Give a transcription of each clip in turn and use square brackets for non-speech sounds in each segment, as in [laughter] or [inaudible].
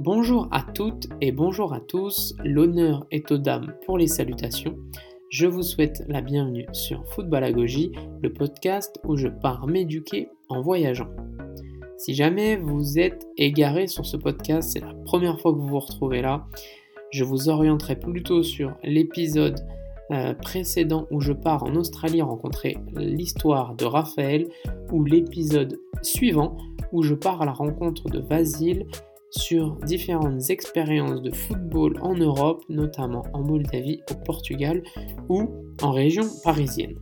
Bonjour à toutes et bonjour à tous, l'honneur est aux dames pour les salutations. Je vous souhaite la bienvenue sur Footballagogie, le podcast où je pars m'éduquer en voyageant. Si jamais vous êtes égaré sur ce podcast, c'est la première fois que vous vous retrouvez là, je vous orienterai plutôt sur l'épisode euh, précédent où je pars en Australie rencontrer l'histoire de Raphaël ou l'épisode suivant où je pars à la rencontre de Vasile sur différentes expériences de football en Europe, notamment en Moldavie, au Portugal ou en région parisienne.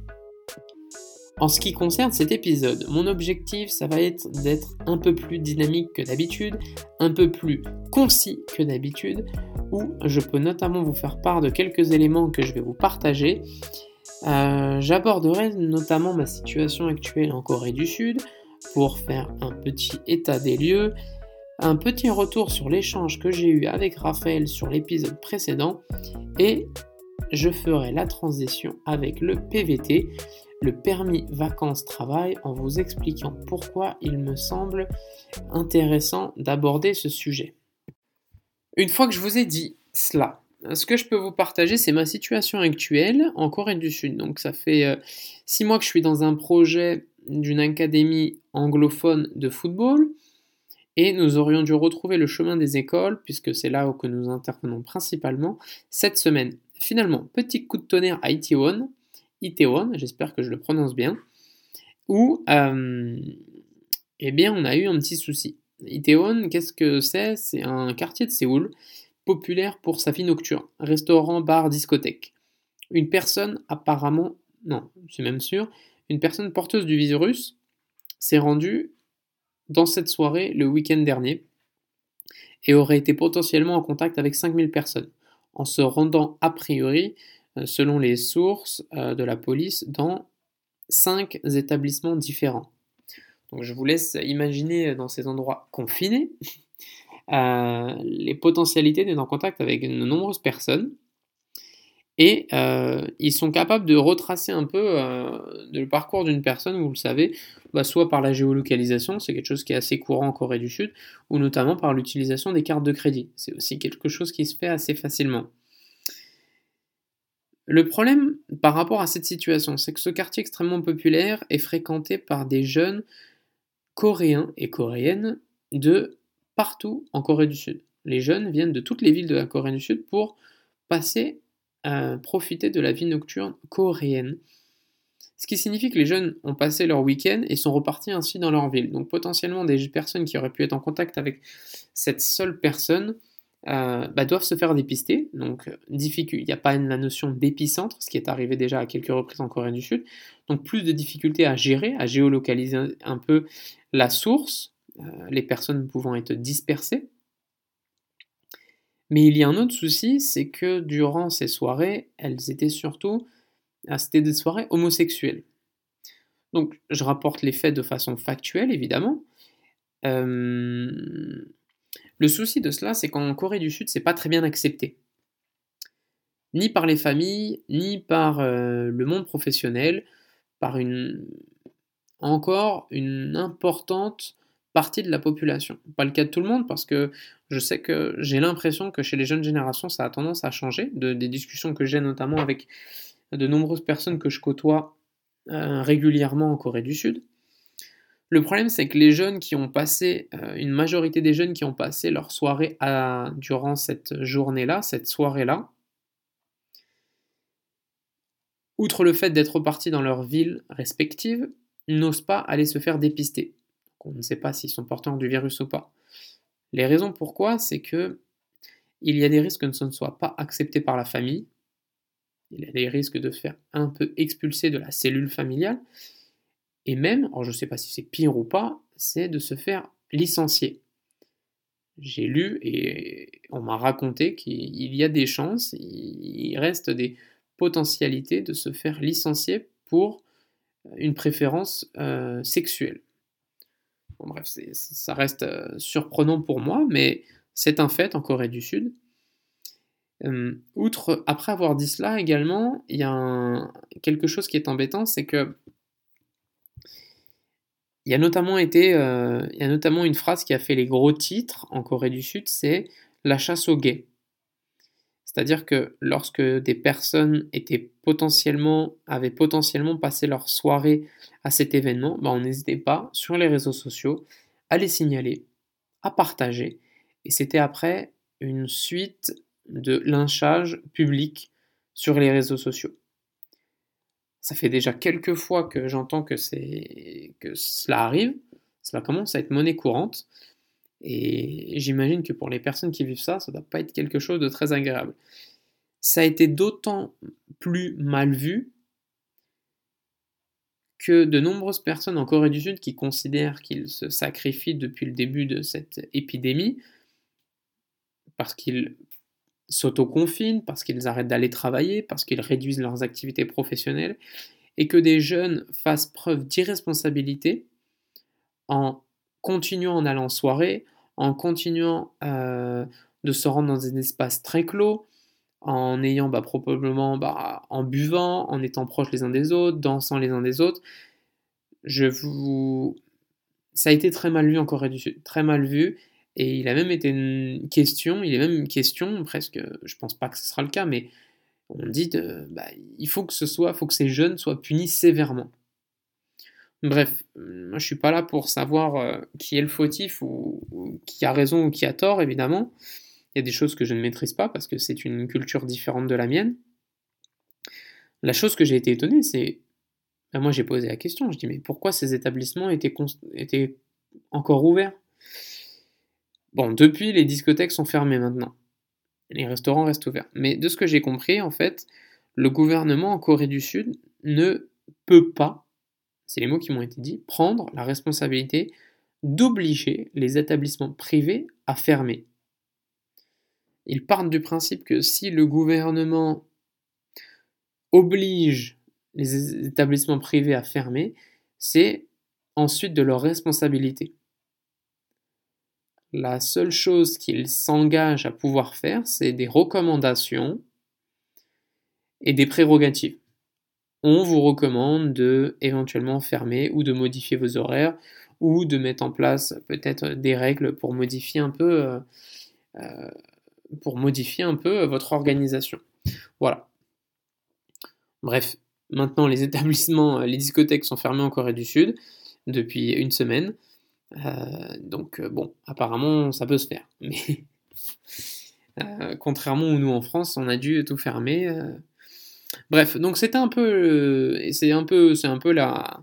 En ce qui concerne cet épisode, mon objectif, ça va être d'être un peu plus dynamique que d'habitude, un peu plus concis que d'habitude, où je peux notamment vous faire part de quelques éléments que je vais vous partager. Euh, j'aborderai notamment ma situation actuelle en Corée du Sud pour faire un petit état des lieux, un petit retour sur l'échange que j'ai eu avec Raphaël sur l'épisode précédent et je ferai la transition avec le PVT, le permis vacances-travail, en vous expliquant pourquoi il me semble intéressant d'aborder ce sujet. Une fois que je vous ai dit cela, ce que je peux vous partager, c'est ma situation actuelle en Corée du Sud. Donc ça fait euh, six mois que je suis dans un projet d'une académie anglophone de football et nous aurions dû retrouver le chemin des écoles puisque c'est là où que nous intervenons principalement cette semaine. Finalement, petit coup de tonnerre à Itaewon, Itaewon, j'espère que je le prononce bien, où euh, eh bien on a eu un petit souci. Itaewon, qu'est-ce que c'est? C'est un quartier de Séoul populaire pour sa vie nocturne, restaurant, bar, discothèque. Une personne apparemment, non, c'est même sûr, une personne porteuse du virus s'est rendue dans cette soirée le week-end dernier et aurait été potentiellement en contact avec 5000 personnes, en se rendant a priori, euh, selon les sources euh, de la police, dans 5 établissements différents. Donc je vous laisse imaginer dans ces endroits confinés [laughs] euh, les potentialités d'être en contact avec de nombreuses personnes et euh, ils sont capables de retracer un peu euh, le parcours d'une personne, vous le savez, bah, soit par la géolocalisation, c'est quelque chose qui est assez courant en Corée du Sud, ou notamment par l'utilisation des cartes de crédit. C'est aussi quelque chose qui se fait assez facilement. Le problème par rapport à cette situation, c'est que ce quartier extrêmement populaire est fréquenté par des jeunes coréens et coréennes de partout en Corée du Sud. Les jeunes viennent de toutes les villes de la Corée du Sud pour passer profiter de la vie nocturne coréenne. Ce qui signifie que les jeunes ont passé leur week-end et sont repartis ainsi dans leur ville. Donc potentiellement des personnes qui auraient pu être en contact avec cette seule personne euh, bah, doivent se faire dépister. Donc il n'y a pas la notion d'épicentre, ce qui est arrivé déjà à quelques reprises en Corée du Sud. Donc plus de difficultés à gérer, à géolocaliser un peu la source, euh, les personnes pouvant être dispersées. Mais il y a un autre souci, c'est que durant ces soirées, elles étaient surtout, ah, c'était des soirées homosexuelles. Donc je rapporte les faits de façon factuelle, évidemment. Euh, le souci de cela, c'est qu'en Corée du Sud, c'est pas très bien accepté. Ni par les familles, ni par euh, le monde professionnel, par une encore une importante partie de la population. Pas le cas de tout le monde parce que je sais que j'ai l'impression que chez les jeunes générations ça a tendance à changer, de, des discussions que j'ai notamment avec de nombreuses personnes que je côtoie euh, régulièrement en Corée du Sud. Le problème c'est que les jeunes qui ont passé, euh, une majorité des jeunes qui ont passé leur soirée durant cette journée-là, cette soirée-là, outre le fait d'être partis dans leur ville respective, n'osent pas aller se faire dépister on ne sait pas s'ils sont porteurs du virus ou pas. Les raisons pourquoi, c'est que il y a des risques que ce ne soit pas accepté par la famille, il y a des risques de se faire un peu expulser de la cellule familiale, et même, alors je ne sais pas si c'est pire ou pas, c'est de se faire licencier. J'ai lu et on m'a raconté qu'il y a des chances, il reste des potentialités de se faire licencier pour une préférence euh, sexuelle bref, ça reste euh, surprenant pour moi, mais c'est un fait en Corée du Sud. Outre, après avoir dit cela également, il y a quelque chose qui est embêtant, c'est que il y a notamment été, euh, il y a notamment une phrase qui a fait les gros titres en Corée du Sud, c'est la chasse aux gays. C'est-à-dire que lorsque des personnes étaient potentiellement, avaient potentiellement passé leur soirée à cet événement, bah, on n'hésitait pas sur les réseaux sociaux à les signaler, à partager. Et c'était après une suite de lynchage public sur les réseaux sociaux. Ça fait déjà quelques fois que j'entends que, que cela arrive, cela commence à être monnaie courante, et j'imagine que pour les personnes qui vivent ça, ça ne doit pas être quelque chose de très agréable. Ça a été d'autant plus mal vu que de nombreuses personnes en Corée du Sud qui considèrent qu'ils se sacrifient depuis le début de cette épidémie, parce qu'ils s'autoconfinent, parce qu'ils arrêtent d'aller travailler, parce qu'ils réduisent leurs activités professionnelles, et que des jeunes fassent preuve d'irresponsabilité en continuant en allant en soirée, en continuant euh, de se rendre dans des espaces très clos, en ayant bah, probablement bah, en buvant, en étant proches les uns des autres, dansant les uns des autres. Je vous... Ça a été très mal vu en Corée du Sud, très mal vu, et il a même été une question, il est même une question, presque, je pense pas que ce sera le cas, mais on dit de, bah, il faut que ce soit, faut que ces jeunes soient punis sévèrement. Bref, moi je suis pas là pour savoir euh, qui est le fautif ou, qui a raison ou qui a tort, évidemment. Il y a des choses que je ne maîtrise pas parce que c'est une culture différente de la mienne. La chose que j'ai été étonné, c'est. Ben, moi j'ai posé la question, je dis mais pourquoi ces établissements étaient, étaient encore ouverts? Bon, depuis, les discothèques sont fermées maintenant. Les restaurants restent ouverts. Mais de ce que j'ai compris, en fait, le gouvernement en Corée du Sud ne peut pas, c'est les mots qui m'ont été dits, prendre la responsabilité d'obliger les établissements privés à fermer. Ils partent du principe que si le gouvernement oblige les établissements privés à fermer, c'est ensuite de leur responsabilité la seule chose qu'il s'engage à pouvoir faire, c'est des recommandations et des prérogatives. On vous recommande de éventuellement fermer ou de modifier vos horaires ou de mettre en place peut-être des règles pour modifier un peu, euh, euh, pour modifier un peu votre organisation. Voilà. Bref, maintenant les [laughs] établissements, les discothèques sont fermés en Corée du Sud depuis une semaine. Euh, donc euh, bon, apparemment ça peut se faire. [laughs] Mais euh, contrairement à nous en France, on a dû tout fermer. Bref, donc c'était un peu, c'est un peu, c'est un peu la,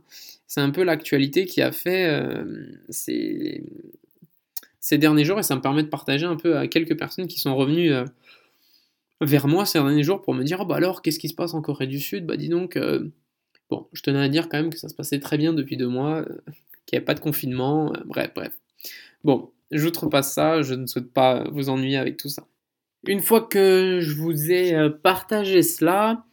c'est un peu l'actualité qui a fait ces, ces derniers jours et ça me permet de partager un peu à quelques personnes qui sont revenues vers moi ces derniers jours pour me dire oh, bah alors qu'est-ce qui se passe en Corée du Sud? Bah dis donc, bon, je tenais à dire quand même que ça se passait très bien depuis deux mois, qu'il n'y avait pas de confinement, euh, bref, bref. Bon, je repasse ça, je ne souhaite pas vous ennuyer avec tout ça. Une fois que je vous ai euh, partagé cela,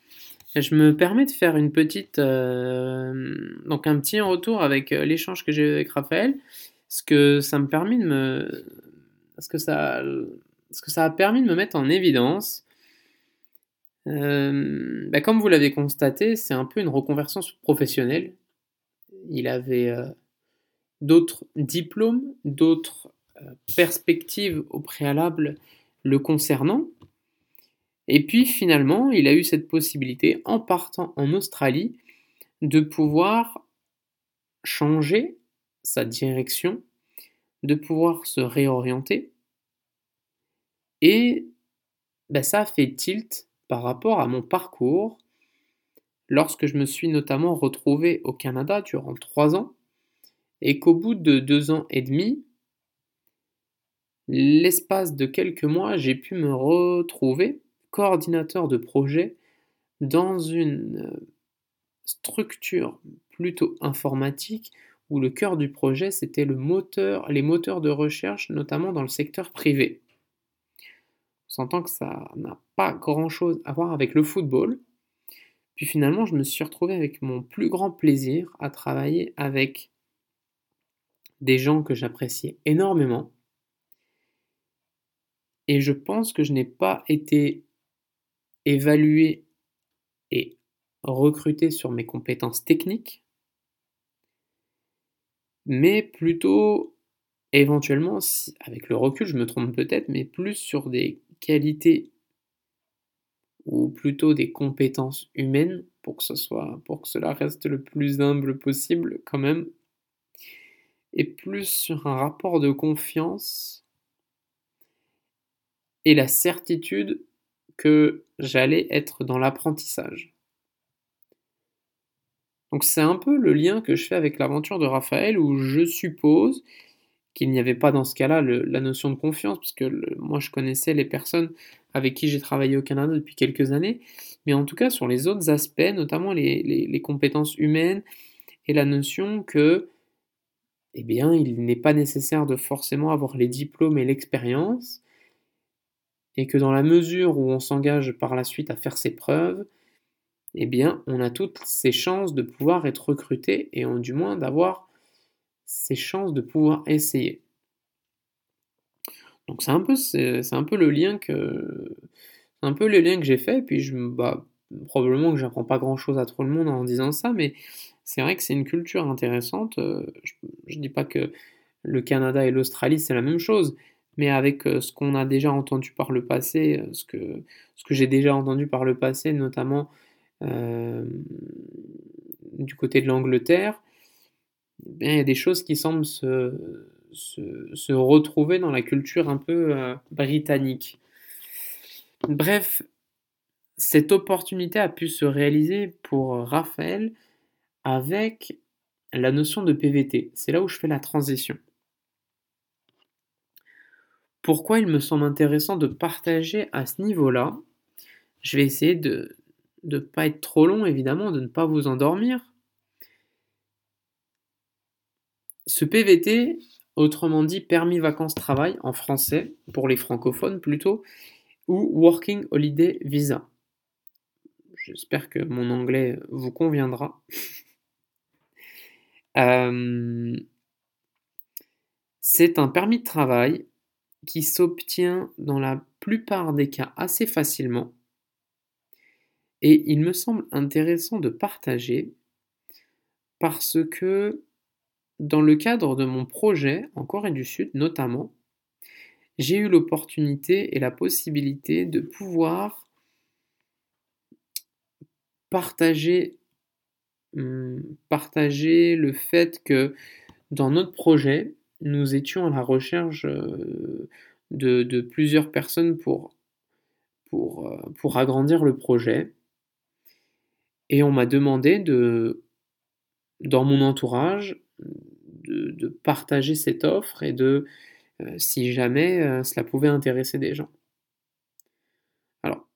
je me permets de faire une petite, euh, donc un petit retour avec l'échange que j'ai eu avec Raphaël, ce que ça me permet de me, ce que ça, que ça a permis de me mettre en évidence. Bah, comme vous l'avez constaté, c'est un peu une reconversion professionnelle. Il avait d'autres diplômes, d'autres euh, perspectives au préalable le concernant. Et puis finalement, il a eu cette possibilité, en partant en Australie, de pouvoir changer sa direction, de pouvoir se réorienter. Et ben, ça a fait tilt par rapport à mon parcours lorsque je me suis notamment retrouvé au Canada durant trois ans et qu'au bout de deux ans et demi, l'espace de quelques mois, j'ai pu me retrouver coordinateur de projet dans une structure plutôt informatique où le cœur du projet c'était le moteur, les moteurs de recherche, notamment dans le secteur privé. On s'entend que ça n'a pas grand-chose à voir avec le football. Puis finalement, je me suis retrouvé avec mon plus grand plaisir à travailler avec des gens que j'appréciais énormément. Et je pense que je n'ai pas été évalué et recruté sur mes compétences techniques, mais plutôt éventuellement, avec le recul, je me trompe peut-être, mais plus sur des qualités ou plutôt des compétences humaines pour que cela reste le plus humble possible quand même et plus sur un rapport de confiance et la certitude que j'allais être dans l'apprentissage. Donc c'est un peu le lien que je fais avec l'aventure de Raphaël où je suppose qu'il n'y avait pas dans ce cas-là la notion de confiance, parce que moi je connaissais les personnes avec qui j'ai travaillé au Canada depuis quelques années, mais en tout cas sur les autres aspects, notamment les, compétences humaines et la notion que, eh bien, il n'est pas nécessaire de forcément avoir les diplômes et l'expérience, et que dans la mesure où on s'engage par la suite à faire ses preuves, eh bien, on a toutes ces chances de pouvoir être recruté et du moins d'avoir ces chances de pouvoir essayer. Donc c'est un peu c'est un peu le lien que un peu le lien que j'ai fait puis je bah, probablement que j'apprends pas grand chose à trop le monde en disant ça mais c'est vrai que c'est une culture intéressante euh, je, ne dis pas que le Canada et l'Australie c'est la même chose mais avec euh, ce qu'on a déjà entendu par le passé euh, ce que ce que j'ai déjà entendu par le passé notamment du côté de l'Angleterre il y a des choses qui semblent se, se, retrouver dans la culture un peu euh, britannique. Bref, cette opportunité a pu se réaliser pour Raphaël avec la notion de PVT. C'est là où je fais la transition. Pourquoi il me semble intéressant de partager à ce niveau-là Je vais essayer de ne pas être trop long, évidemment, de ne pas vous endormir. Ce PVT, autrement dit permis vacances-travail en français, pour les francophones plutôt, ou Working Holiday Visa. J'espère que mon anglais vous conviendra. [laughs] Euh, c'est un permis de travail qui s'obtient dans la plupart des cas assez facilement. Et il me semble intéressant de partager parce que dans le cadre de mon projet en Corée du Sud notamment, j'ai eu l'opportunité et la possibilité de pouvoir partager, partager le fait que dans notre projet, nous étions à la recherche euh, de, plusieurs personnes euh, pour agrandir le projet. Et on m'a demandé de, dans mon entourage, de, partager cette offre et de, euh, si jamais cela pouvait intéresser des gens. Alors,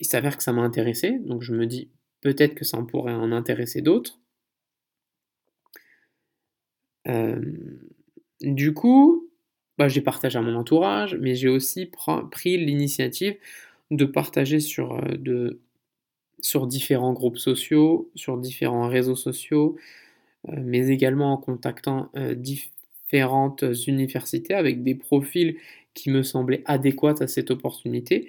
il s'avère que ça m'a intéressé, donc je me dis peut-être que ça en pourrait en intéresser d'autres. Du coup, bah, j'ai partagé à mon entourage, mais j'ai aussi pris l'initiative de partager sur, de, sur différents groupes sociaux, sur différents réseaux sociaux, euh, mais également en contactant euh, différentes universités avec des profils qui me semblaient adéquats à cette opportunité.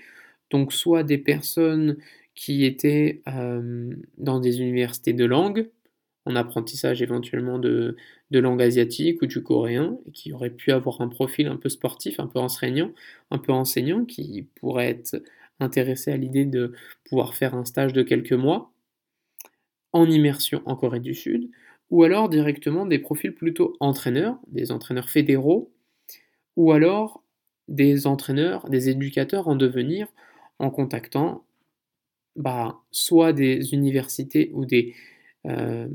Donc soit des personnes qui étaient euh, dans des universités de langue, en apprentissage éventuellement de, langue asiatique ou du coréen, et qui auraient pu avoir un profil un peu sportif, un peu enseignant, un peu enseignant, qui pourrait être intéressé à l'idée de pouvoir faire un stage de quelques mois en immersion en Corée du Sud, ou alors directement des profils plutôt entraîneurs, des entraîneurs fédéraux, ou alors des entraîneurs, des éducateurs en devenir en contactant bah, soit des universités ou des, euh,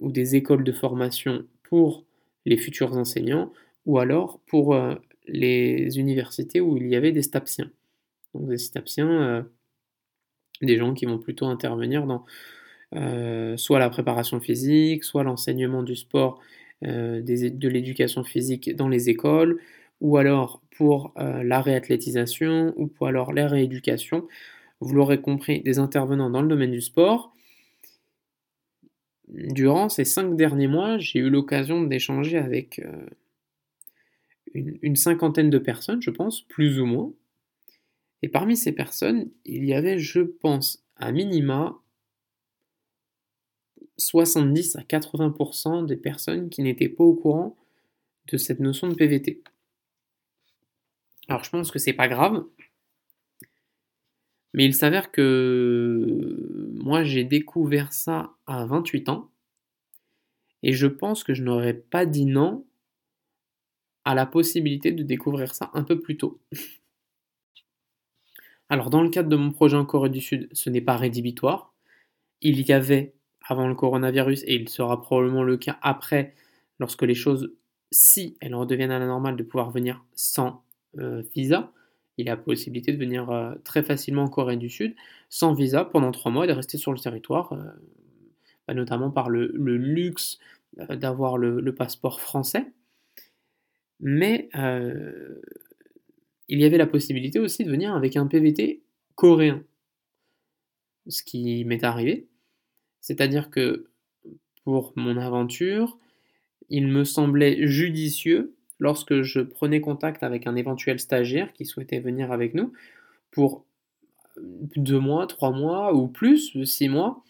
ou des écoles de formation pour les futurs enseignants, ou alors pour euh, les universités où il y avait des stapsiens. Donc des stapsiens, euh, des gens qui vont plutôt intervenir dans euh, soit la préparation physique, soit l'enseignement du sport, de l'éducation physique dans les écoles, ou alors pour la réathlétisation, ou pour alors la rééducation. Vous l'aurez compris, des intervenants dans le domaine du sport. Durant ces cinq derniers mois, j'ai eu l'occasion d'échanger avec une, cinquantaine de personnes, je pense, plus ou moins. Et parmi ces personnes, il y avait, je pense, à minima 70 à 80% des personnes qui n'étaient pas au courant de cette notion de PVT. Alors je pense que c'est pas grave, mais il s'avère que moi j'ai découvert ça à 28 ans et je pense que je n'aurais pas dit non à la possibilité de découvrir ça un peu plus tôt. [laughs] Alors dans le cadre de mon projet en Corée du Sud, ce n'est pas rédhibitoire. Il y avait avant le coronavirus et il sera probablement le cas après lorsque les choses, si elles redeviennent à la normale, de pouvoir venir sans euh, visa. Il a la possibilité de venir euh, très facilement en Corée du Sud sans visa pendant trois mois et de rester sur le territoire, euh, bah, notamment par le, luxe d'avoir le, passeport français. Mais il y avait la possibilité aussi de venir avec un PVT coréen, ce qui m'est arrivé. C'est-à-dire que pour mon aventure, il me semblait judicieux lorsque je prenais contact avec un éventuel stagiaire qui souhaitait venir avec nous pour deux mois, trois mois ou plus, six mois,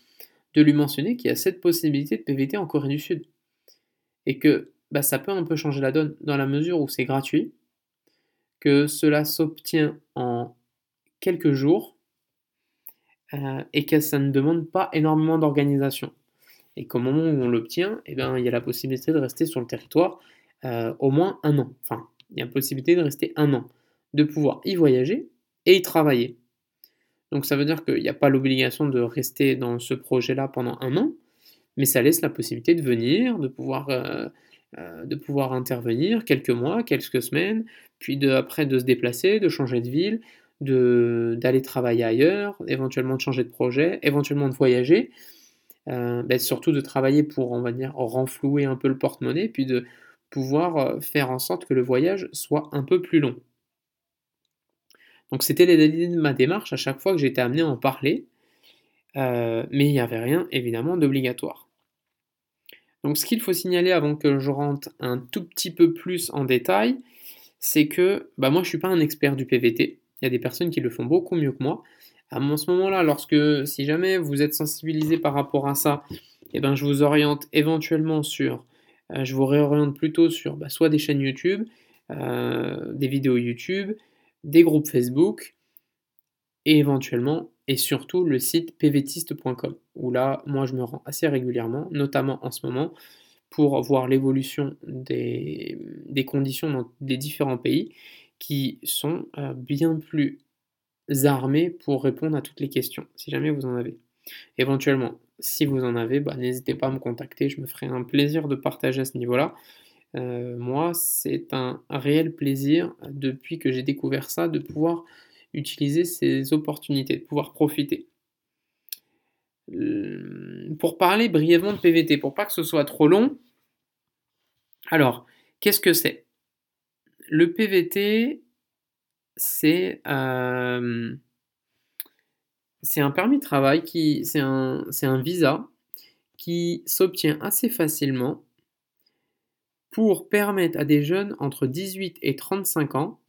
de lui mentionner qu'il y a cette possibilité de PVT en Corée du Sud. Et que bah, ça peut un peu changer la donne dans la mesure où c'est gratuit, que cela s'obtient en quelques jours euh, et que ça ne demande pas énormément d'organisation. Et qu'au moment où on l'obtient, eh ben, il y a la possibilité de rester sur le territoire euh, au moins un an. Enfin, il y a possibilité de rester un an, de pouvoir y voyager et y travailler. Donc ça veut dire qu'il n'y a pas l'obligation de rester dans ce projet-là pendant un an, mais ça laisse la possibilité de venir, de pouvoir, euh, euh, de pouvoir intervenir quelques mois, quelques semaines, puis de, après de se déplacer, de changer de ville, d'aller travailler ailleurs, éventuellement de changer de projet, éventuellement de voyager, ben, surtout de travailler pour, on va dire, renflouer un peu le porte-monnaie, puis de pouvoir euh, faire en sorte que le voyage soit un peu plus long. Donc c'était les de ma démarche à chaque fois que j'étais amené à en parler, euh, mais il n'y avait rien évidemment d'obligatoire. Donc ce qu'il faut signaler avant que je rentre un tout petit peu plus en détail, c'est que bah, moi je ne suis pas un expert du PVT, il y a des personnes qui le font beaucoup mieux que moi. À ce moment-là, lorsque si jamais vous êtes sensibilisé par rapport à ça, eh ben, je vous oriente éventuellement sur je vous réoriente plutôt sur bah, soit des chaînes YouTube, euh, des vidéos YouTube, des groupes Facebook, et éventuellement, et surtout, le site pvtiste.com, où là, moi, je me rends assez régulièrement, notamment en ce moment, pour voir l'évolution des, conditions dans des différents pays qui sont euh, bien plus armés pour répondre à toutes les questions, si jamais vous en avez. Éventuellement, si vous en avez, bah, n'hésitez pas à me contacter, je me ferai un plaisir de partager à ce niveau-là. Euh, moi, c'est un réel plaisir depuis que j'ai découvert ça de pouvoir utiliser ces opportunités, de pouvoir profiter. Euh, pour parler brièvement de PVT, pour pas que ce soit trop long, alors, qu'est-ce que c'est? Le PVT, c'est euh, c'est un permis de travail qui, c'est un, visa qui s'obtient assez facilement pour permettre à des jeunes entre 18 et 35 ans,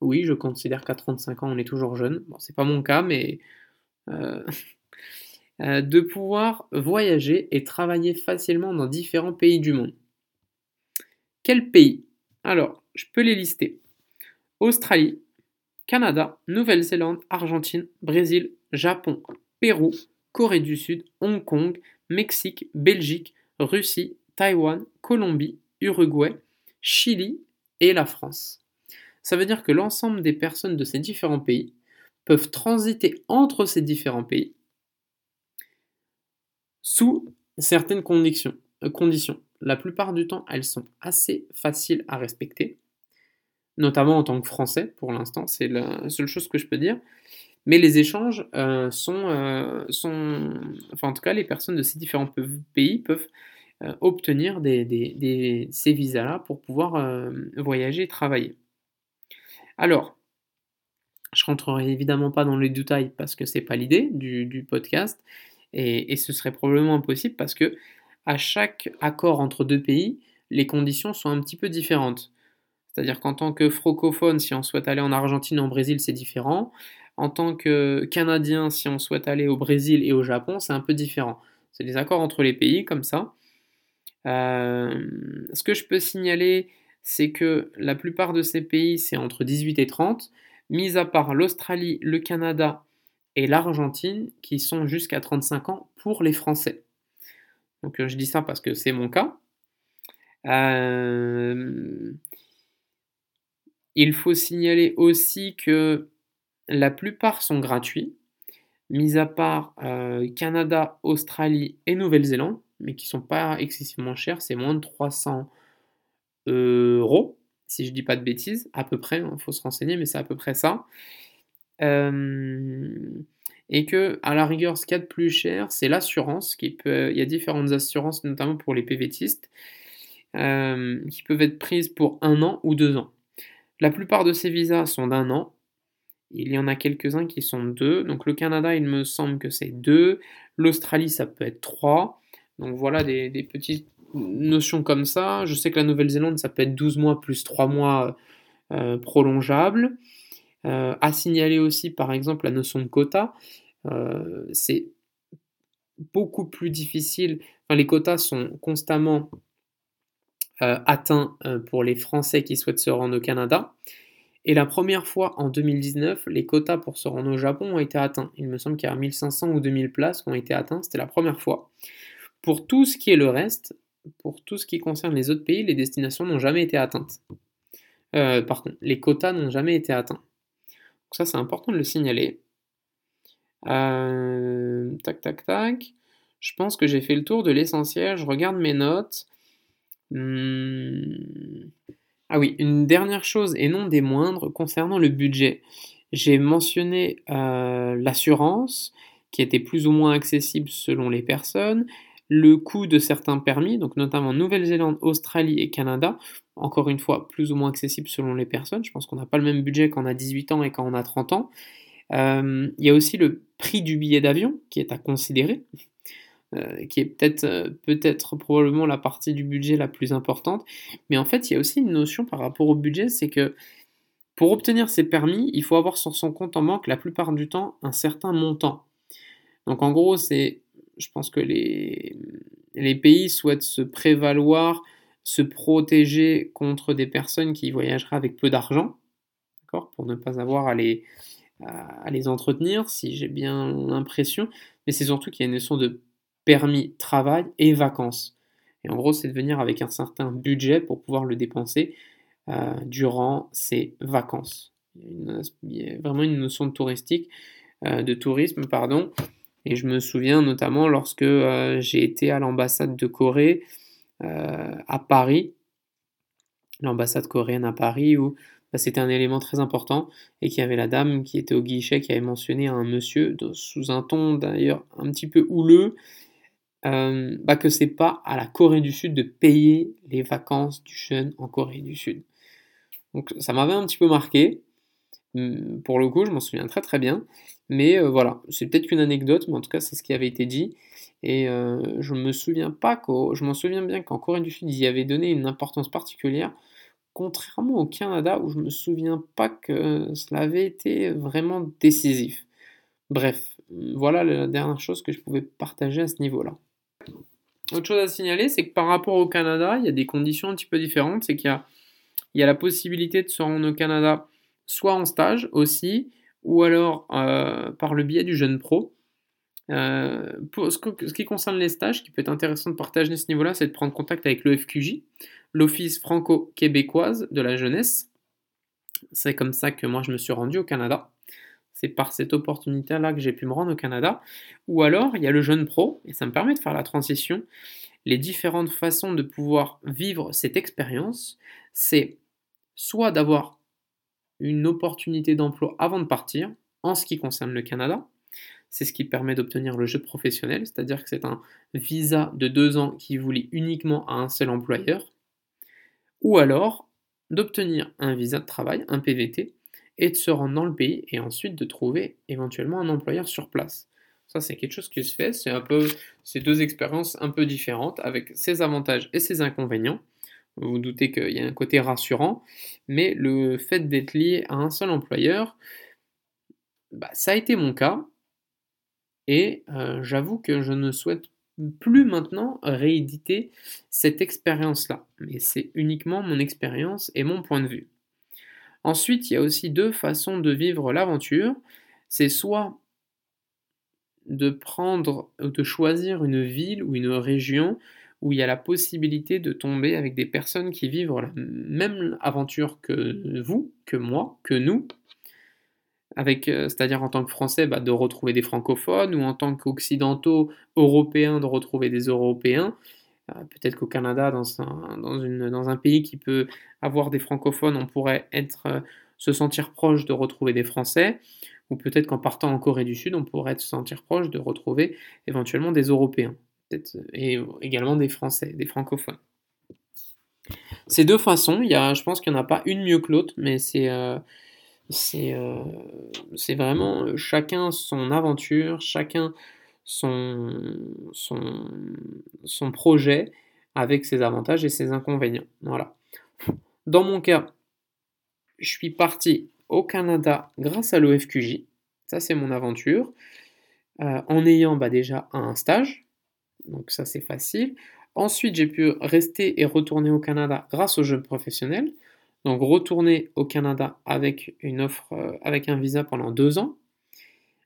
oui, je considère qu'à 35 ans on est toujours jeune, bon, c'est pas mon cas, mais euh, [laughs] euh, de pouvoir voyager et travailler facilement dans différents pays du monde. Quels pays? Alors, je peux les lister. Australie, Canada, Nouvelle-Zélande, Argentine, Brésil, Japon, Pérou, Corée du Sud, Hong Kong, Mexique, Belgique, Russie, Taïwan, Colombie, Uruguay, Chili et la France. Ça veut dire que l'ensemble des personnes de ces différents pays peuvent transiter entre ces différents pays sous certaines conditions. Euh, conditions. La plupart du temps, elles sont assez faciles à respecter, notamment en tant que Français pour l'instant, c'est la seule chose que je peux dire. Mais les échanges euh, sont, euh, sont, enfin en tout cas, les personnes de ces différents pays peuvent euh, obtenir ces visas-là pour pouvoir voyager et travailler. Alors, je rentrerai évidemment pas dans les détails parce que c'est pas l'idée du, podcast et, et, ce serait probablement impossible parce que à chaque accord entre deux pays, les conditions sont un petit peu différentes. C'est-à-dire qu'en tant que francophone, si on souhaite aller en Argentine ou en Brésil, c'est différent. En tant que Canadien, si on souhaite aller au Brésil et au Japon, c'est un peu différent. C'est des accords entre les pays comme ça. ce que je peux signaler, c'est que la plupart de ces pays, c'est entre 18 et 30, mis à part l'Australie, le Canada et l'Argentine, qui sont jusqu'à 35 ans pour les Français. Donc je dis ça parce que c'est mon cas. Euh, il faut signaler aussi que la plupart sont gratuits, mis à part euh, Canada, Australie et Nouvelle-Zélande, mais qui ne sont pas excessivement chers, c'est moins de 300 euros, si je ne dis pas de bêtises, à peu près, il hein, faut se renseigner, mais c'est à peu près ça. Euh, et que, à la rigueur, ce qu'il y a de plus cher, c'est l'assurance. il y a différentes assurances, notamment pour les PVTistes, euh, qui peuvent être prises pour un an ou deux ans. La plupart de ces visas sont d'un an. Il y en a quelques-uns qui sont deux. Donc le Canada, il me semble que c'est deux. L'Australie, ça peut être trois. Donc voilà des, petites notions comme ça. Je sais que la Nouvelle-Zélande, ça peut être 12 mois plus 3 mois euh, prolongeables. Euh, à signaler aussi, par exemple, la notion de quota. c'est beaucoup plus difficile. Enfin, les quotas sont constamment euh, atteint euh, pour les Français qui souhaitent se rendre au Canada. Et la première fois en 2019, les quotas pour se rendre au Japon ont été atteints. Il me semble qu'il y a 1500 ou 2000 places qui ont été atteintes, c'était la première fois. Pour tout ce qui est le reste, pour tout ce qui concerne les autres pays, les destinations n'ont jamais été atteintes. Euh, par contre, les quotas n'ont jamais été atteints. Donc ça, c'est important de le signaler. tac, tac, tac. Je pense que j'ai fait le tour de l'essentiel. Je regarde mes notes. Hmm. Ah oui, une dernière chose et non des moindres concernant le budget. J'ai mentionné euh, l'assurance qui était plus ou moins accessible selon les personnes, le coût de certains permis, donc notamment Nouvelle-Zélande, Australie et Canada, encore une fois plus ou moins accessible selon les personnes. Je pense qu'on n'a pas le même budget quand on a 18 ans et quand on a 30 ans. Euh, il y a aussi le prix du billet d'avion qui est à considérer. Euh, qui est peut-être euh, peut-être probablement la partie du budget la plus importante. Mais en fait, il y a aussi une notion par rapport au budget, c'est que pour obtenir ces permis, il faut avoir sur son compte en banque la plupart du temps un certain montant. Donc en gros, c'est, je pense que les, les pays souhaitent se prévaloir, se protéger contre des personnes qui voyageraient avec peu d'argent, d'accord, pour ne pas avoir à les, à les entretenir, si j'ai bien l'impression. Mais c'est surtout qu'il y a une notion de permis travail et vacances. Et en gros, c'est de venir avec un certain budget pour pouvoir le dépenser euh, durant ses vacances. Il y a, vraiment une notion de touristique, euh, de tourisme, pardon. Et je me souviens notamment lorsque euh, j'ai été à l'ambassade de Corée à Paris, l'ambassade coréenne à Paris, où bah, c'était un élément très important et qu'il y avait la dame qui était au guichet qui avait mentionné à un monsieur, sous un ton d'ailleurs un petit peu houleux, euh, bah que c'est pas à la Corée du Sud de payer les vacances du jeune en Corée du Sud. Donc ça m'avait un petit peu marqué. Hum, pour le coup, je m'en souviens très très bien. Mais euh, voilà, c'est peut-être qu'une anecdote, mais en tout cas, c'est ce qui avait été dit. Et euh, je me souviens pas je m'en souviens bien qu'en Corée du Sud, ils y avaient donné une importance particulière, contrairement au Canada, où je me souviens pas que cela avait été vraiment décisif. Bref, voilà la dernière chose que je pouvais partager à ce niveau-là. Autre chose à signaler, c'est que par rapport au Canada, il y a des conditions un petit peu différentes. C'est qu'il y a, la possibilité de se rendre au Canada soit en stage aussi, ou alors euh, par le biais du jeune pro. Euh, pour ce, qui concerne les stages, ce qui peut être intéressant de partager à ce niveau-là, c'est de prendre contact avec l'OFQJ, l'Office franco-québécoise de la jeunesse. C'est comme ça que moi je me suis rendu au Canada. C'est par cette opportunité-là que j'ai pu me rendre au Canada. Ou alors, il y a le jeune pro, et ça me permet de faire la transition. Les différentes façons de pouvoir vivre cette expérience, c'est soit d'avoir une opportunité d'emploi avant de partir, en ce qui concerne le Canada. C'est ce qui permet d'obtenir le jeu professionnel, c'est-à-dire que c'est un visa de deux ans qui vous lie uniquement à un seul employeur. Ou alors d'obtenir un visa de travail, un PVT, et de se rendre dans le pays et ensuite de trouver éventuellement un employeur sur place. Ça, c'est quelque chose qui se fait. C'est un peu ces deux expériences un peu différentes avec ses avantages et ses inconvénients. Vous vous doutez qu'il y a un côté rassurant, mais le fait d'être lié à un seul employeur, bah, ça a été mon cas. Et euh, j'avoue que je ne souhaite plus maintenant rééditer cette expérience-là. Mais c'est uniquement mon expérience et mon point de vue. Ensuite, il y a aussi deux façons de vivre l'aventure. C'est soit de prendre ou de choisir une ville ou une région où il y a la possibilité de tomber avec des personnes qui vivent la même aventure que vous, que moi, que nous, avec, euh, c'est-à-dire en tant que Français, bah, de retrouver des francophones, ou en tant qu'Occidentaux, Européens, de retrouver des Européens. Euh, peut-être qu'au Canada, dans un, pays qui peut avoir des francophones, on pourrait être, euh, se sentir proche de retrouver des Français, ou peut-être qu'en partant en Corée du Sud, on pourrait se sentir proche de retrouver éventuellement des Européens, et également des Français, des francophones. Ces deux façons, il y a, je pense qu'il n'y en a pas une mieux que l'autre, mais c'est euh, vraiment euh, chacun son aventure, chacun son, son, son projet avec ses avantages et ses inconvénients. Voilà. Dans mon cas, je suis parti au Canada grâce à l'OFQJ. Ça, c'est mon aventure. Euh, en ayant bah, déjà un stage. Donc ça, c'est facile. Ensuite, j'ai pu rester et retourner au Canada grâce aux jeunes professionnels. Donc retourner au Canada avec une offre, euh, avec un visa pendant deux ans,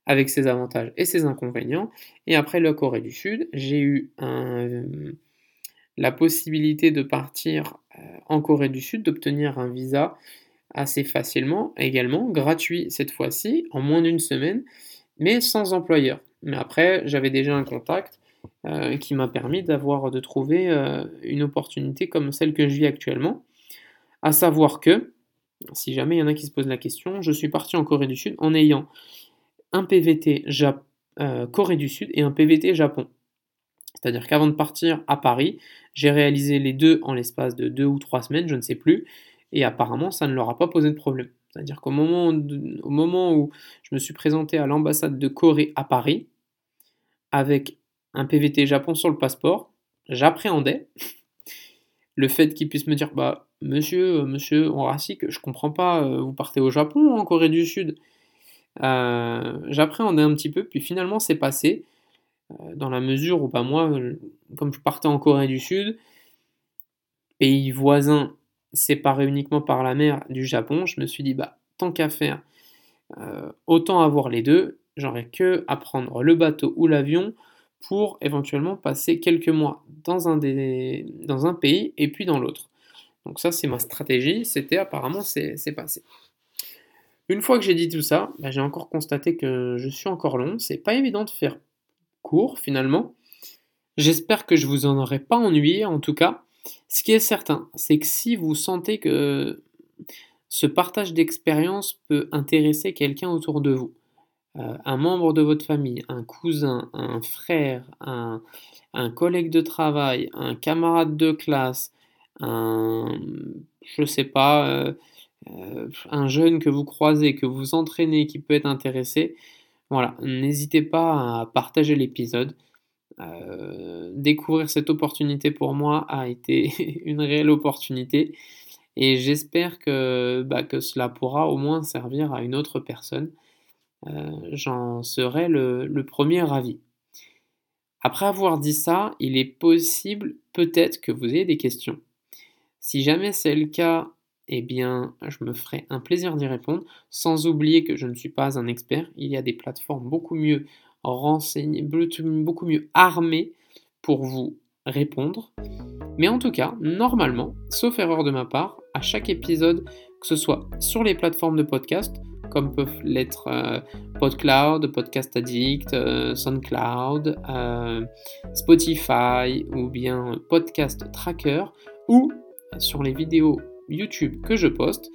avec ses avantages et ses inconvénients. Et après la Corée du Sud, j'ai eu la possibilité de partir euh, en Corée du Sud, d'obtenir un visa assez facilement, également gratuit cette fois-ci, en moins d'une semaine, mais sans employeur. Mais après, j'avais déjà un contact euh, qui m'a permis d'avoir de trouver une opportunité comme celle que je vis actuellement. À savoir que, si jamais il y en a qui se posent la question, je suis parti en Corée du Sud en ayant un PVT euh, Corée du Sud et un PVT Japon. C'est-à-dire qu'avant de partir à Paris, j'ai réalisé les deux en l'espace de deux ou trois semaines, je ne sais plus, et apparemment ça ne leur a pas posé de problème. C'est-à-dire qu'au moment, où je me suis présenté à l'ambassade de Corée à Paris, avec un PVT Japon sur le passeport, j'appréhendais [laughs] le fait qu'ils puissent me dire bah Monsieur, euh, monsieur que je comprends pas, euh, vous partez au Japon ou en Corée du Sud euh, J'appréhendais un petit peu, puis finalement c'est passé, dans la mesure où bah, moi, comme je partais en Corée du Sud, pays voisin séparé uniquement par la mer du Japon, je me suis dit, bah, tant qu'à faire, autant avoir les deux, j'aurais que à prendre le bateau ou l'avion pour éventuellement passer quelques mois dans un, dans un pays et puis dans l'autre. Donc ça, c'est ma stratégie. C'était apparemment, c'est passé. Une fois que j'ai dit tout ça, bah, j'ai encore constaté que je suis encore long. C'est pas évident de faire court finalement. J'espère que je vous en aurai pas ennuyé en tout cas. Ce qui est certain, c'est que si vous sentez que ce partage d'expérience peut intéresser quelqu'un autour de vous, euh, un membre de votre famille, un cousin, un frère, un, collègue de travail, un camarade de classe, un, je sais pas, euh, euh, un jeune que vous croisez, que vous entraînez, qui peut être intéressé, voilà, n'hésitez pas à partager l'épisode. Euh, découvrir cette opportunité pour moi a été [laughs] une réelle opportunité et j'espère que, bah, que cela pourra au moins servir à une autre personne. J'en serai le, le premier ravi. Après avoir dit ça, il est possible peut-être que vous ayez des questions. Si jamais c'est le cas, eh bien, je me ferai un plaisir d'y répondre, sans oublier que je ne suis pas un expert. Il y a des plateformes beaucoup mieux renseignées, beaucoup mieux armées pour vous répondre. Mais en tout cas, normalement, sauf erreur de ma part, à chaque épisode, que ce soit sur les plateformes de podcast, comme peuvent l'être euh, PodCloud, Podcast Addict, euh, SoundCloud, euh, Spotify ou bien Podcast Tracker, ou sur les vidéos YouTube que je poste,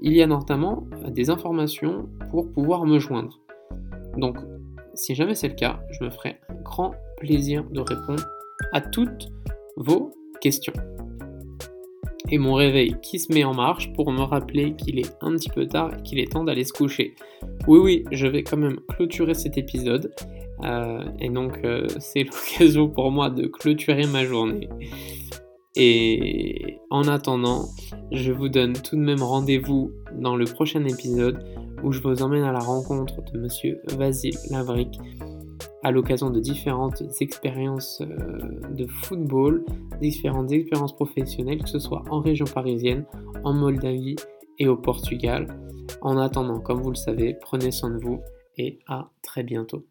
il y a notamment des informations pour pouvoir me joindre. Donc, si jamais c'est le cas, je me ferai un grand plaisir de répondre à toutes vos questions. Et mon réveil qui se met en marche pour me rappeler qu'il est un petit peu tard et qu'il est temps d'aller se coucher. Oui, oui, je vais quand même clôturer cet épisode. Euh, et donc, euh, c'est [laughs] l'occasion pour moi de clôturer ma journée. Et en attendant, je vous donne tout de même rendez-vous dans le prochain épisode où je vous emmène à la rencontre de monsieur Vasil Lavric à l'occasion de différentes expériences euh, de football, différentes expériences professionnelles, que ce soit en région parisienne, en Moldavie et au Portugal. En attendant, comme vous le savez, prenez soin de vous et à très bientôt.